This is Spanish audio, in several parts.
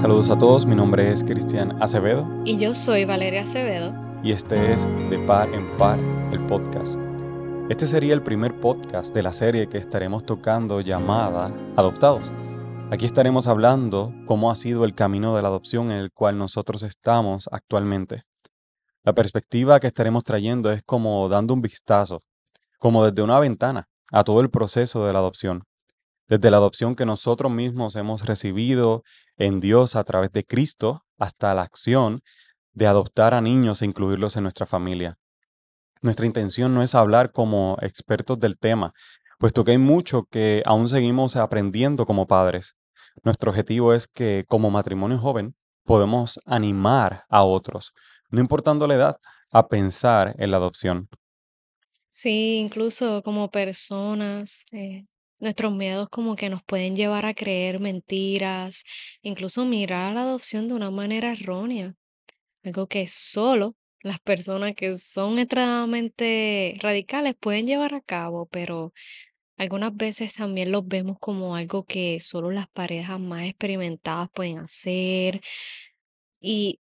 Saludos a todos, mi nombre es Cristian Acevedo Y yo soy Valeria Acevedo. y este es De Par en Par, el podcast. Este sería el primer podcast de la serie que estaremos tocando llamada Adoptados. Aquí estaremos hablando cómo ha sido el camino de la adopción en el cual nosotros estamos actualmente. La perspectiva que estaremos trayendo es como dando un vistazo, como desde una ventana, a todo el proceso de la adopción. Desde la adopción que nosotros mismos hemos recibido en Dios a través de Cristo hasta la acción de adoptar a niños e incluirlos en nuestra familia. Nuestra intención no es hablar como expertos del tema, puesto que hay mucho que aún seguimos aprendiendo como padres. Nuestro objetivo es que como matrimonio joven podemos animar a otros, no importando la edad, a pensar en la adopción. Sí, incluso como personas, eh, nuestros miedos como que nos pueden llevar a creer mentiras, incluso mirar a la adopción de una manera errónea, algo que solo las personas que son extremadamente radicales pueden llevar a cabo, pero algunas veces también los vemos como algo que solo las parejas más experimentadas pueden hacer. Y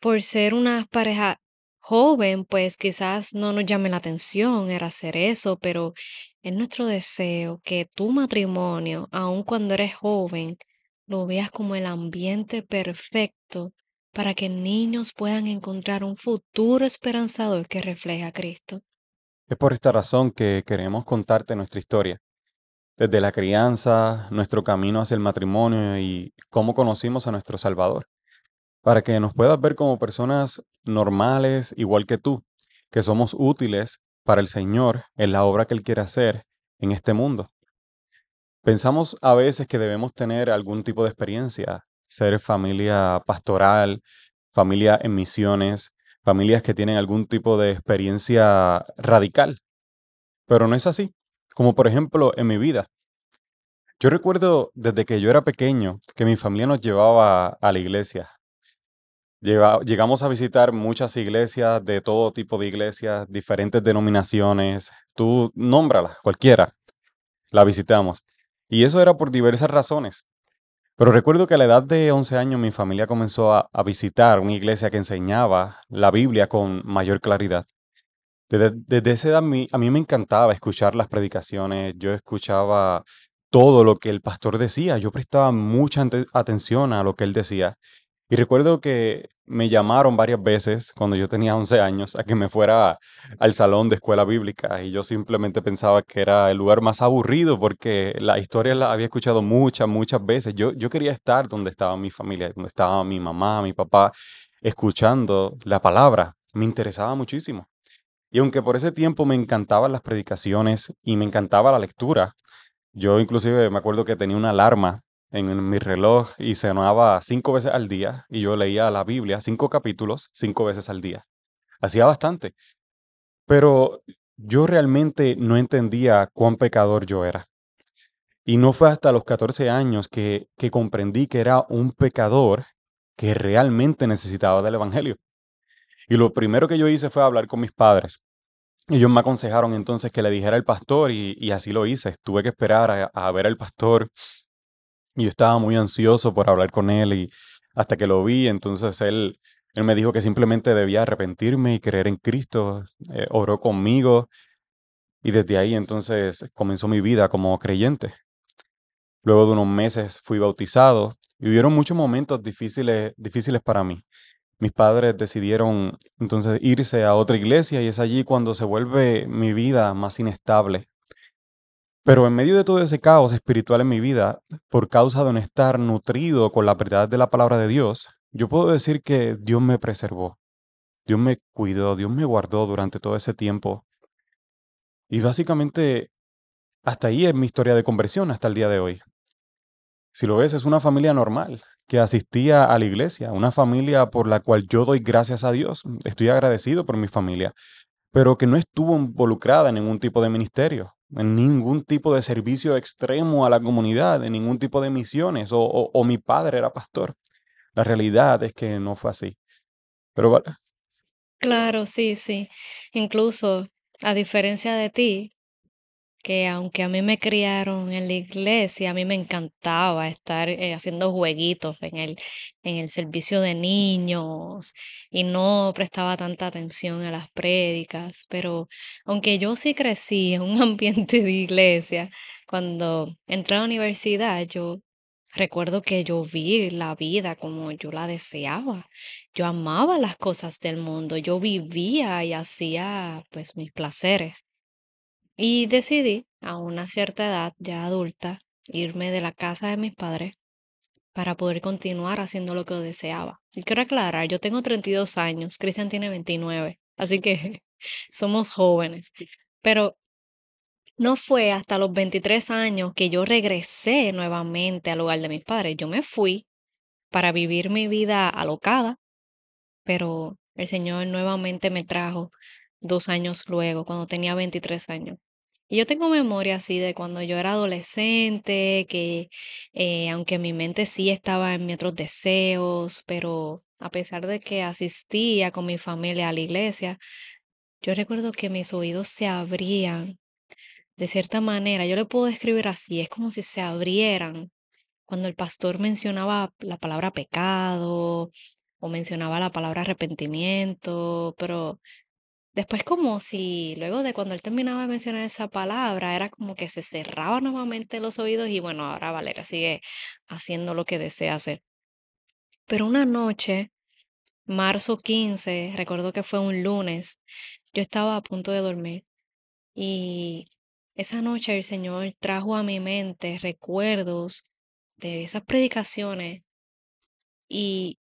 por ser una pareja joven, pues quizás no nos llame la atención era hacer eso, pero es nuestro deseo que tu matrimonio, aun cuando eres joven, lo veas como el ambiente perfecto para que niños puedan encontrar un futuro esperanzador que refleje a Cristo. Es por esta razón que queremos contarte nuestra historia, desde la crianza, nuestro camino hacia el matrimonio y cómo conocimos a nuestro Salvador, para que nos puedas ver como personas normales, igual que tú, que somos útiles para el Señor en la obra que Él quiere hacer en este mundo. Pensamos a veces que debemos tener algún tipo de experiencia, ser familia pastoral, familia en misiones, familias que tienen algún tipo de experiencia radical, pero no es así. Como por ejemplo en mi vida. Yo recuerdo desde que yo era pequeño que mi familia nos llevaba a la iglesia. Lleva- llegamos a visitar muchas iglesias, de todo tipo de iglesias, diferentes denominaciones. Tú nómbralas, cualquiera, la visitamos. Y eso era por diversas razones. Pero recuerdo que a la edad de 11 años mi familia comenzó a, a visitar una iglesia que enseñaba la Biblia con mayor claridad. Desde, desde esa edad mi- a mí me encantaba escuchar las predicaciones, yo escuchaba todo lo que el pastor decía, yo prestaba mucha atención a lo que él decía. Y recuerdo que me llamaron varias veces cuando yo tenía 11 años a que me fuera al salón de escuela bíblica y yo simplemente pensaba que era el lugar más aburrido porque la historia la había escuchado muchas, muchas veces. Yo, yo quería estar donde estaba mi familia, donde estaba mi mamá, mi papá, escuchando la palabra. Me interesaba muchísimo. Y aunque por ese tiempo me encantaban las predicaciones y me encantaba la lectura, yo inclusive me acuerdo que tenía una alarma en mi reloj y sonaba cinco veces al día y yo leía la Biblia, cinco capítulos, cinco veces al día. Hacía bastante, pero yo realmente no entendía cuán pecador yo era. Y no fue hasta los 14 años que, que comprendí que era un pecador que realmente necesitaba del Evangelio. Y lo primero que yo hice fue hablar con mis padres. Ellos me aconsejaron entonces que le dijera al pastor y, así lo hice. Tuve que esperar a ver al pastor y yo estaba muy ansioso por hablar con él y hasta que lo vi, entonces él, él me dijo que simplemente debía arrepentirme y creer en Cristo. eh, oró conmigo y desde ahí entonces comenzó mi vida como creyente. Luego de unos meses fui bautizado y hubieron muchos momentos difíciles, difíciles para mí. Mis padres decidieron entonces irse a otra iglesia y es allí cuando se vuelve mi vida más inestable. Pero en medio de todo ese caos espiritual en mi vida, por causa de no estar nutrido con la verdad de la palabra de Dios, yo puedo decir que Dios me preservó, Dios me cuidó, Dios me guardó durante todo ese tiempo. Y básicamente hasta ahí es mi historia de conversión hasta el día de hoy. Si lo ves, es una familia normal que asistía a la iglesia, una familia por la cual yo doy gracias a Dios. Estoy agradecido por mi familia, pero que no estuvo involucrada en ningún tipo de ministerio, en ningún tipo de servicio extremo a la comunidad, en ningún tipo de misiones, o, o- o mi padre era pastor. La realidad es que no fue así. Pero va- Claro, sí, sí. Incluso, a diferencia de ti, que aunque a mí me criaron en la iglesia, a mí me encantaba estar eh, haciendo jueguitos en el, en el servicio de niños y no prestaba tanta atención a las prédicas, pero aunque yo sí crecí en un ambiente de iglesia, cuando entré a la universidad, yo recuerdo que yo vi la vida como yo la deseaba. Yo amaba las cosas del mundo, yo vivía y hacía pues mis placeres. Y decidí, a una cierta edad ya adulta, irme de la casa de mis padres para poder continuar haciendo lo que deseaba. Y quiero aclarar, yo tengo 32 años, Cristian tiene 29, así que somos jóvenes. Pero no fue hasta los 23 años que yo regresé nuevamente al hogar de mis padres. Yo me fui para vivir mi vida alocada, pero el Señor nuevamente me trajo dos años luego, cuando tenía 23 años. Y yo tengo memoria así de cuando yo era adolescente, que eh, aunque mi mente sí estaba en mis otros deseos, pero a pesar de que asistía con mi familia a la iglesia, yo recuerdo que mis oídos se abrían de cierta manera. Yo le puedo describir así, es como si se abrieran cuando el pastor mencionaba la palabra pecado o mencionaba la palabra arrepentimiento, pero Después como si luego de cuando él terminaba de mencionar esa palabra, era como que se cerraban nuevamente los oídos y bueno, ahora Valeria sigue haciendo lo que desea hacer. Pero una noche, marzo 15, recuerdo que fue un lunes, yo estaba a punto de dormir y esa noche el Señor trajo a mi mente recuerdos de esas predicaciones y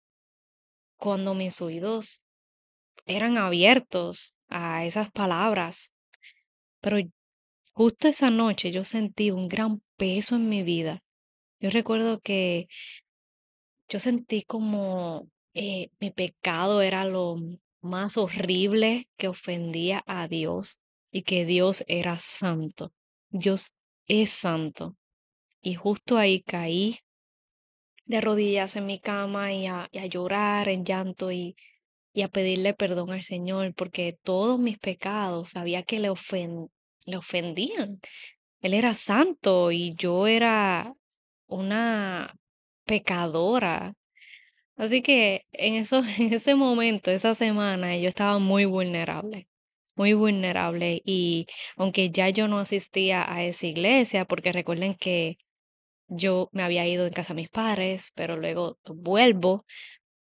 cuando mis oídos eran abiertos a esas palabras, pero justo esa noche yo sentí un gran peso en mi vida. Yo recuerdo que yo sentí como eh, mi pecado era lo más horrible que ofendía a Dios y que Dios era santo. Dios es santo. Y justo ahí caí de rodillas en mi cama y a, y a llorar en llanto y y a pedirle perdón al Señor, porque todos mis pecados sabía que le, le ofendían. Él era santo y yo era una pecadora. Así que en eso, en ese momento, esa semana, yo estaba muy vulnerable, muy vulnerable. Y aunque ya yo no asistía a esa iglesia, porque recuerden que yo me había ido en casa de mis padres, pero luego vuelvo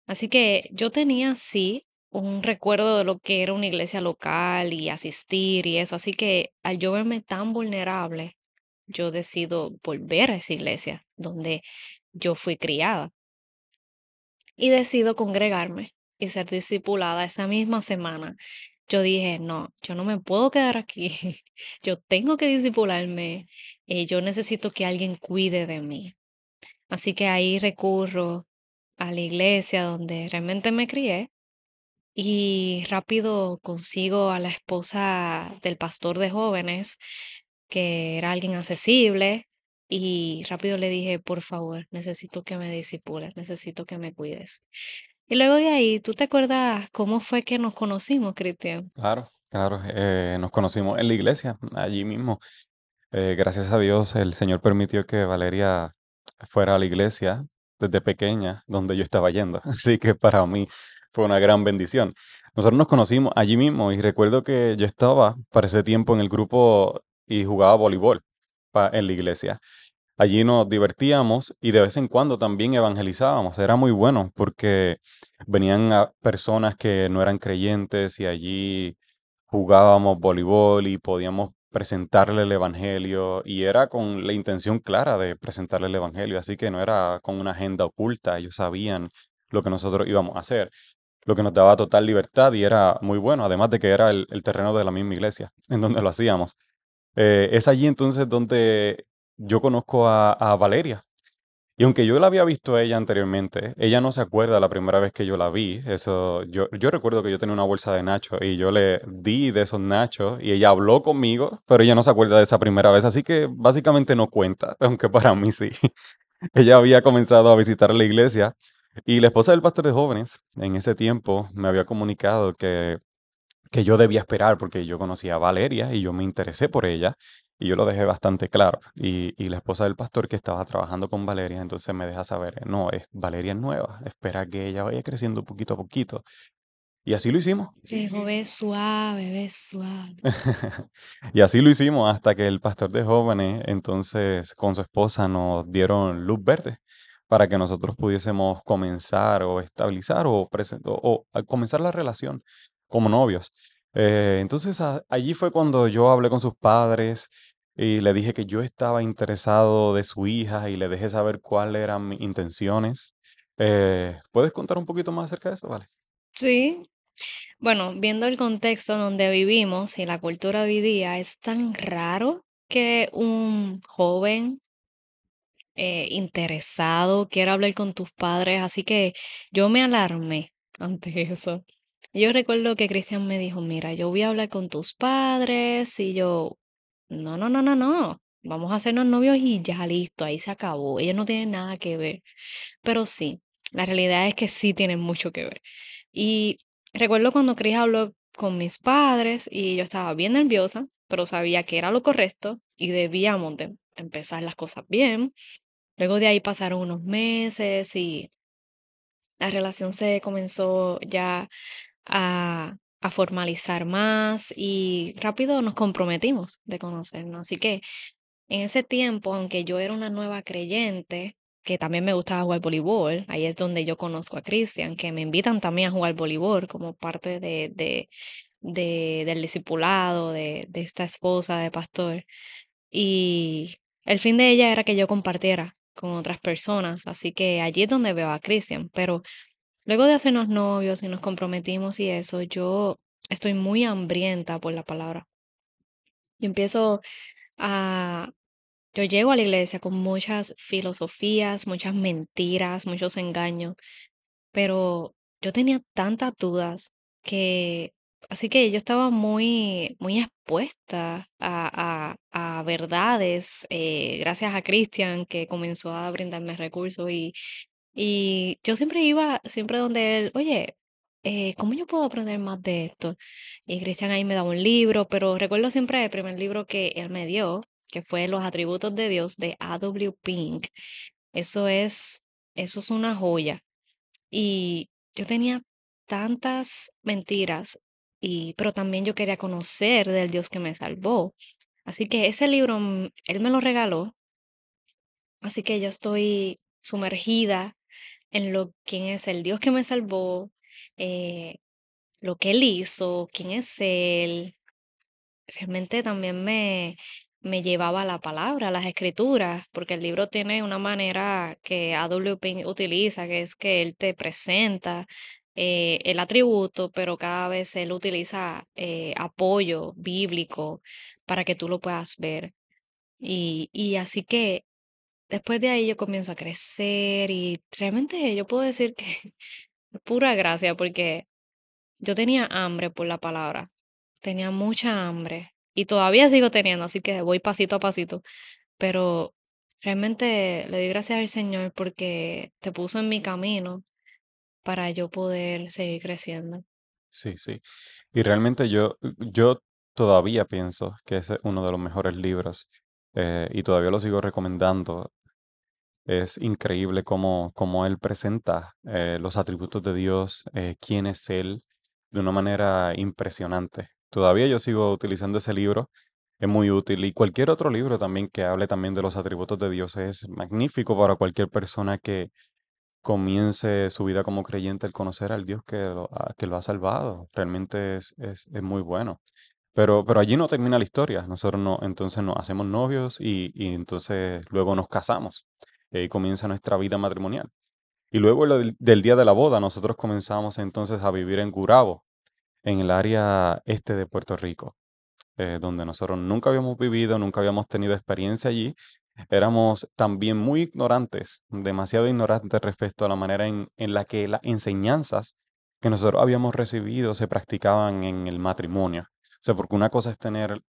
Así que yo tenía, sí, un recuerdo de lo que era una iglesia local y asistir y eso. Así que al yo verme tan vulnerable, yo decido volver a esa iglesia donde yo fui criada y decido congregarme y ser discipulada esa misma semana. Yo dije, no, yo no me puedo quedar aquí. Yo tengo que discipularme. eh, yo necesito que alguien cuide de mí. Así que ahí recurro a la iglesia donde realmente me crié y rápido consigo a la esposa del pastor de jóvenes, que era alguien accesible, y rápido le dije, por favor, necesito que me disipules, necesito que me cuides. Y luego de ahí, ¿tú te acuerdas cómo fue que nos conocimos, Cristian? Claro, claro. eh, nos conocimos en la iglesia, allí mismo. Eh, gracias a Dios, el Señor permitió que Valeria fuera a la iglesia desde pequeña, donde yo estaba yendo. Así que para mí fue una gran bendición. Nosotros nos conocimos allí mismo y recuerdo que yo estaba para ese tiempo en el grupo y jugaba voleibol en la iglesia. Allí nos divertíamos y de vez en cuando también evangelizábamos. Era muy bueno porque venían a personas que no eran creyentes y allí jugábamos voleibol y podíamos presentarle el evangelio y era con la intención clara de presentarle el evangelio, así que no era con una agenda oculta, ellos sabían lo que nosotros íbamos a hacer, lo que nos daba total libertad y era muy bueno, además de que era el, terreno de la misma iglesia en donde lo hacíamos. Eh, es allí entonces donde yo conozco a Valeria. Y aunque yo la había visto a ella anteriormente, ella no se acuerda la primera vez que yo la vi. Eso, yo, yo recuerdo que yo tenía una bolsa de nachos y yo le di de esos nachos y ella habló conmigo, pero ella no se acuerda de esa primera vez, así que básicamente no cuenta, aunque para mí sí. Ella había comenzado a visitar la iglesia y la esposa del pastor de jóvenes en ese tiempo me había comunicado que, que yo debía esperar porque yo conocía a Valeria y yo me interesé por ella Y yo lo dejé bastante claro. Y, y la esposa del pastor que estaba trabajando con Valeria, entonces me deja saber, no, es, Valeria es nueva, espera que ella vaya creciendo poquito a poquito. Y así lo hicimos. Sí, dijo, ve suave, ve suave. Y así lo hicimos hasta que el pastor de jóvenes, entonces con su esposa, nos dieron luz verde para que nosotros pudiésemos comenzar o estabilizar o, o- o comenzar la relación como novios. Eh, entonces allí fue cuando yo hablé con sus padres y le dije que yo estaba interesado de su hija y le dejé saber cuáles eran mis intenciones. Eh, ¿puedes contar un poquito más acerca de eso? Vale. Sí, bueno, viendo el contexto donde vivimos y la cultura hoy día, es tan raro que un joven eh, interesado quiera hablar con tus padres, así que yo me alarmé ante eso. Yo recuerdo que Cristian me dijo, mira, yo voy a hablar con tus padres y yo, no, no, no, no, no, vamos a hacernos novios y ya listo, ahí se acabó, ellos no tienen nada que ver. Pero sí, la realidad es que sí tienen mucho que ver. Y recuerdo cuando Chris habló con mis padres y yo estaba bien nerviosa, pero sabía que era lo correcto y debíamos de empezar las cosas bien. Luego de ahí pasaron unos meses y la relación se comenzó ya a, formalizar más y rápido nos comprometimos de conocernos. Así que en ese tiempo, aunque yo era una nueva creyente, que también me gustaba jugar voleibol, ahí es donde yo conozco a Cristian, que me invitan también a jugar voleibol como parte de, de, de- del discipulado de, de esta esposa de pastor. Y el fin de ella era que yo compartiera con otras personas, así que allí es donde veo a Cristian. Pero luego de hacernos novios y nos comprometimos y eso, yo estoy muy hambrienta por la palabra. Yo empiezo a yo llego a la iglesia con muchas filosofías, muchas mentiras, muchos engaños, pero yo tenía tantas dudas que, así que yo estaba muy, muy expuesta a, a, a verdades, eh, gracias a Cristian que comenzó a brindarme recursos y, y yo siempre iba, siempre donde él, oye, eh, ¿cómo yo puedo aprender más de esto? Y Cristian ahí me daba un libro, pero recuerdo siempre el primer libro que él me dio, que fue Los atributos de Dios de A. W. Pink. Eso es, eso es una joya. Y yo tenía tantas mentiras, y, pero también yo quería conocer del Dios que me salvó. Así que ese libro, mm, él me lo regaló, así que yo estoy sumergida en lo quién es el Dios que me salvó, eh, lo que él hizo, quién es él. Realmente también me, me llevaba la palabra, las escrituras, porque el libro tiene una manera que A.W. Pink utiliza, que es que él te presenta eh, el atributo, pero cada vez él utiliza eh, apoyo bíblico para que tú lo puedas ver. Y, y así que después de ahí yo comienzo a crecer y realmente yo puedo decir que es pura gracia, porque yo tenía hambre por la palabra, tenía mucha hambre y todavía sigo teniendo, así que voy pasito a pasito, pero realmente le doy gracias al Señor porque te puso en mi camino para yo poder seguir creciendo. Sí, sí. Y realmente yo, yo todavía pienso que es uno de los mejores libros eh, y todavía lo sigo recomendando. Es increíble cómo, cómo él presenta eh, los atributos de Dios, eh, quién es Él, de una manera impresionante. Todavía yo sigo utilizando ese libro, es muy útil. Y cualquier otro libro también que hable también de los atributos de Dios es magnífico para cualquier persona que comience su vida como creyente, el conocer al Dios que lo, que lo ha salvado. Realmente es, es, es muy bueno. Pero, pero allí no termina la historia. Nosotros no, entonces nos hacemos novios y, y entonces luego nos casamos. Ahí comienza nuestra vida matrimonial. Y luego del día de la boda, nosotros comenzamos entonces a vivir en Gurabo, en el área este de Puerto Rico, eh, donde nosotros nunca habíamos vivido, nunca habíamos tenido experiencia allí. Éramos también muy ignorantes, demasiado ignorantes respecto a la manera en, en la que las enseñanzas que nosotros habíamos recibido se practicaban en el matrimonio. O sea, porque una cosa es tener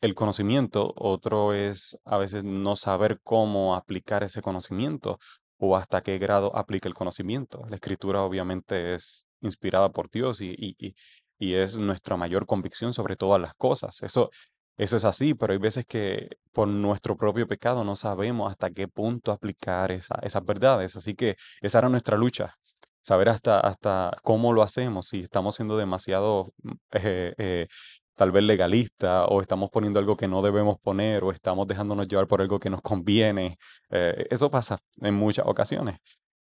el conocimiento, otro es a veces no saber cómo aplicar ese conocimiento o hasta qué grado aplica el conocimiento. La escritura obviamente es inspirada por Dios y, y, y- y es nuestra mayor convicción sobre todas las cosas. Eso, eso es así, pero hay veces que por nuestro propio pecado no sabemos hasta qué punto aplicar esa- esas verdades. Así que esa era nuestra lucha, saber hasta, hasta cómo lo hacemos, si estamos siendo demasiado mm, eh, eh, tal vez legalista o estamos poniendo algo que no debemos poner o estamos dejándonos llevar por algo que nos conviene. Eh, eso pasa en muchas ocasiones.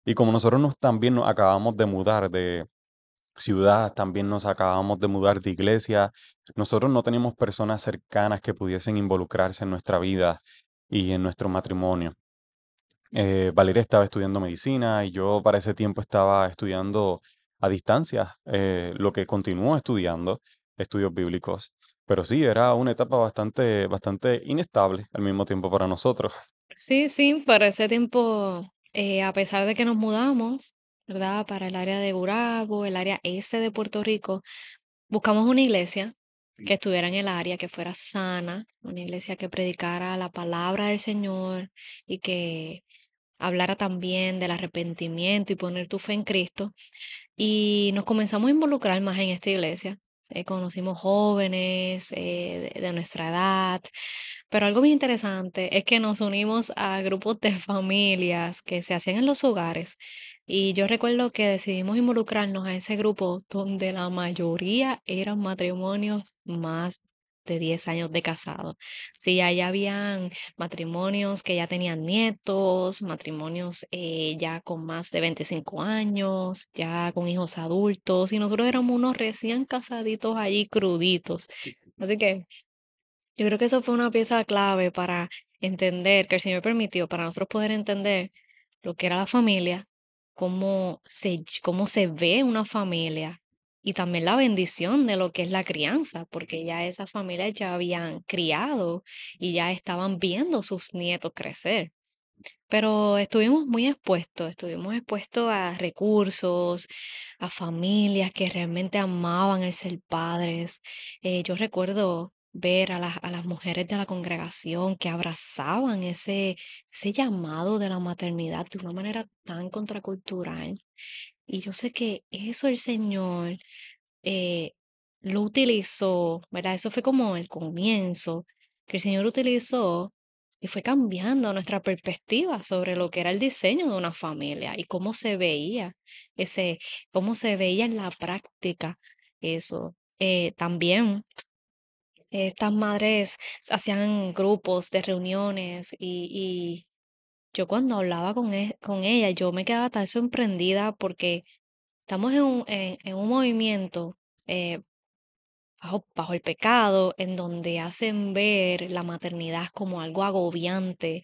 Y como nosotros nos, también nos acabamos de mudar de ciudad, también nos acabamos de mudar de iglesia, nosotros no teníamos personas cercanas que pudiesen involucrarse en nuestra vida y en nuestro matrimonio. Eh, Valeria estaba estudiando medicina y yo para ese tiempo estaba estudiando a distancia, eh, lo que continúo estudiando, estudios bíblicos. Pero sí, era una etapa bastante, bastante inestable al mismo tiempo para nosotros. Sí, sí, para ese tiempo, eh, a pesar de que nos mudamos, ¿verdad? Para el área de Gurabo, el área este de Puerto Rico, buscamos una iglesia que estuviera en el área, que fuera sana, una iglesia que predicara la palabra del Señor y que hablara también del arrepentimiento y poner tu fe en Cristo. Y nos comenzamos a involucrar más en esta iglesia. Eh, conocimos jóvenes eh, de, nuestra edad, pero algo bien interesante es que nos unimos a grupos de familias que se hacían en los hogares. Y yo recuerdo que decidimos involucrarnos a ese grupo donde la mayoría eran matrimonios más de 10 años de casado. Sí, allá habían matrimonios que ya tenían nietos, matrimonios eh, ya con más de 25 años, ya con hijos adultos, y nosotros éramos unos recién casaditos allí cruditos. Así que yo creo que eso fue una pieza clave para entender, que el Señor permitió, para nosotros poder entender lo que era la familia, cómo se, cómo se ve una familia y también la bendición de lo que es la crianza, porque ya esas familias ya habían criado y ya estaban viendo sus nietos crecer. Pero estuvimos muy expuestos, estuvimos expuestos a recursos, a familias que realmente amaban el ser padres. Eh, yo recuerdo ver a las, a las mujeres de la congregación que abrazaban ese, ese llamado de la maternidad de una manera tan contracultural. Y yo sé que eso el Señor eh, lo utilizó, ¿verdad? Eso fue como el comienzo que el Señor utilizó y fue cambiando nuestra perspectiva sobre lo que era el diseño de una familia y cómo se veía ese, cómo se veía en la práctica eso. Eh, también estas madres hacían grupos de reuniones y, yo cuando hablaba con, e- con ella, yo me quedaba tan sorprendida porque estamos en un, en un movimiento eh, bajo, bajo el pecado, en donde hacen ver la maternidad como algo agobiante,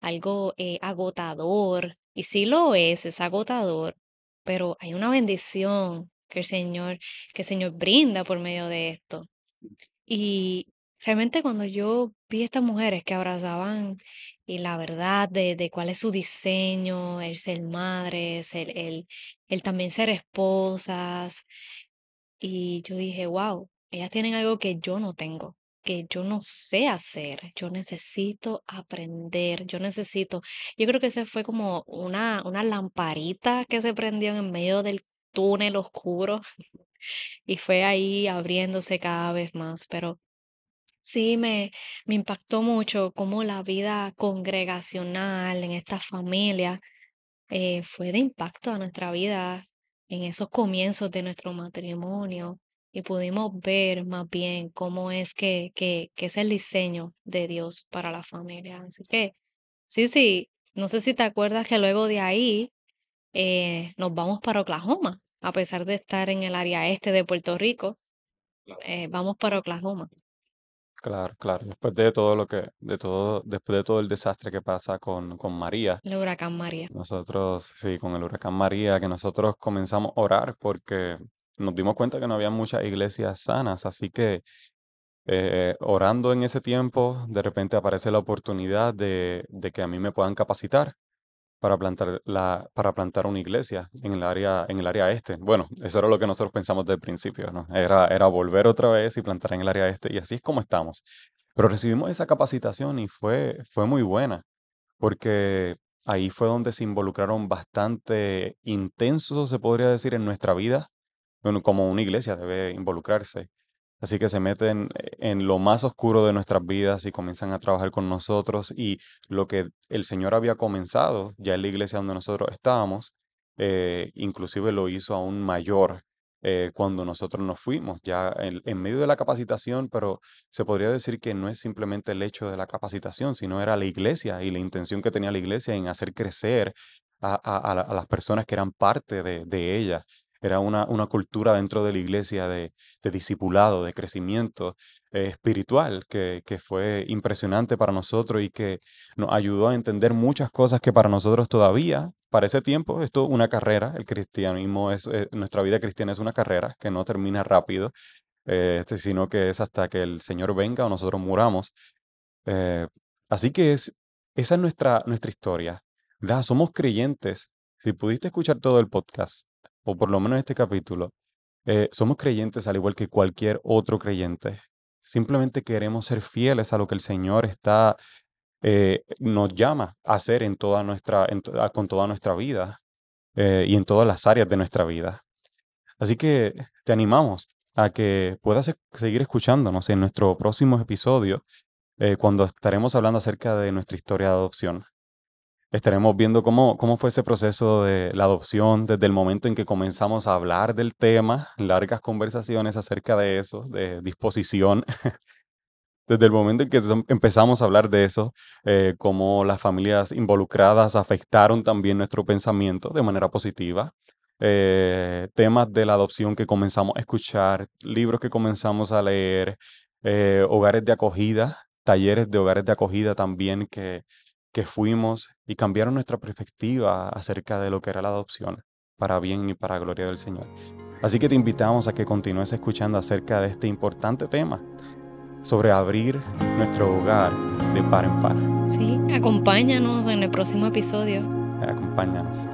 algo eh, agotador. Y sí lo es, es agotador, pero hay una bendición que el Señor, que el Señor brinda por medio de esto. Y realmente cuando yo vi estas mujeres que abrazaban y la verdad de, de cuál es su diseño, el ser madres, el, el, el también ser esposas, y yo dije, wow, ellas tienen algo que yo no tengo, que yo no sé hacer. Yo necesito aprender, yo necesito. Yo creo que ese fue como una, una lamparita que se prendió en medio del túnel oscuro y fue ahí abriéndose cada vez más. Pero sí me, me impactó mucho cómo la vida congregacional en esta familia eh, fue de impacto a nuestra vida en esos comienzos de nuestro matrimonio y pudimos ver más bien cómo es que, que, que es el diseño de Dios para la familia. Así que, sí, sí, no sé si te acuerdas que luego de ahí eh, nos vamos para Oklahoma, a pesar de estar en el área este de Puerto Rico, eh, vamos para Oklahoma, Claro, claro. Después de todo lo que, de todo, después de todo el desastre que pasa con, con María, el huracán María. nosotros, sí, con el huracán María, que nosotros comenzamos a orar porque nos dimos cuenta que no había muchas iglesias sanas, así que eh, orando en ese tiempo, de repente aparece la oportunidad de, de que a mí me puedan capacitar para plantar la, para plantar una iglesia en el área, en el área este. Bueno, eso era lo que nosotros pensamos desde el principio, ¿no? Era, era volver otra vez y plantar en el área este, y así es como estamos. Pero recibimos esa capacitación y fue, fue muy buena, porque ahí fue donde se involucraron bastante intensos, se podría decir, en nuestra vida, bueno, como una iglesia debe involucrarse Así que se meten en lo más oscuro de nuestras vidas y comienzan a trabajar con nosotros y lo que el Señor había comenzado ya en la iglesia donde nosotros estábamos, eh, inclusive lo hizo aún mayor eh, cuando nosotros nos fuimos, ya en, medio de la capacitación, pero se podría decir que no es simplemente el hecho de la capacitación, sino era la iglesia y la intención que tenía la iglesia en hacer crecer a, a- a la- a las personas que eran parte de ella. Era una, una cultura dentro de la iglesia de, de discipulado, de crecimiento eh, espiritual, que, que fue impresionante para nosotros y que nos ayudó a entender muchas cosas que para nosotros todavía, para ese tiempo, esto es una carrera, el cristianismo es, eh, nuestra vida cristiana es una carrera que no termina rápido, eh, este, sino que es hasta que el Señor venga o nosotros muramos. Eh, así que es, esa es nuestra, nuestra historia. Da, somos creyentes. Si pudiste escuchar todo el podcast, o por lo menos este capítulo, eh, somos creyentes al igual que cualquier otro creyente. Simplemente queremos ser fieles a lo que el Señor está, eh, nos llama a hacer en toda nuestra, con toda nuestra vida eh, y en todas las áreas de nuestra vida. Así que te animamos a que puedas e- seguir escuchándonos en nuestro próximo episodio cuando estaremos hablando acerca de nuestra historia de adopción. Estaremos viendo cómo, cómo fue ese proceso de la adopción desde el momento en que comenzamos a hablar del tema, largas conversaciones acerca de eso, de disposición, desde el momento en que empezamos a hablar de eso, eh, cómo las familias involucradas afectaron también nuestro pensamiento de manera positiva, eh, temas de la adopción que comenzamos a escuchar, libros que comenzamos a leer, eh, hogares de acogida, talleres de hogares de acogida también que, que fuimos y cambiaron nuestra perspectiva acerca de lo que era la adopción, para bien y para gloria del Señor. Así que te invitamos a que continúes escuchando acerca de este importante tema sobre abrir nuestro hogar de par en par. Sí, acompáñanos en el próximo episodio. Acompáñanos.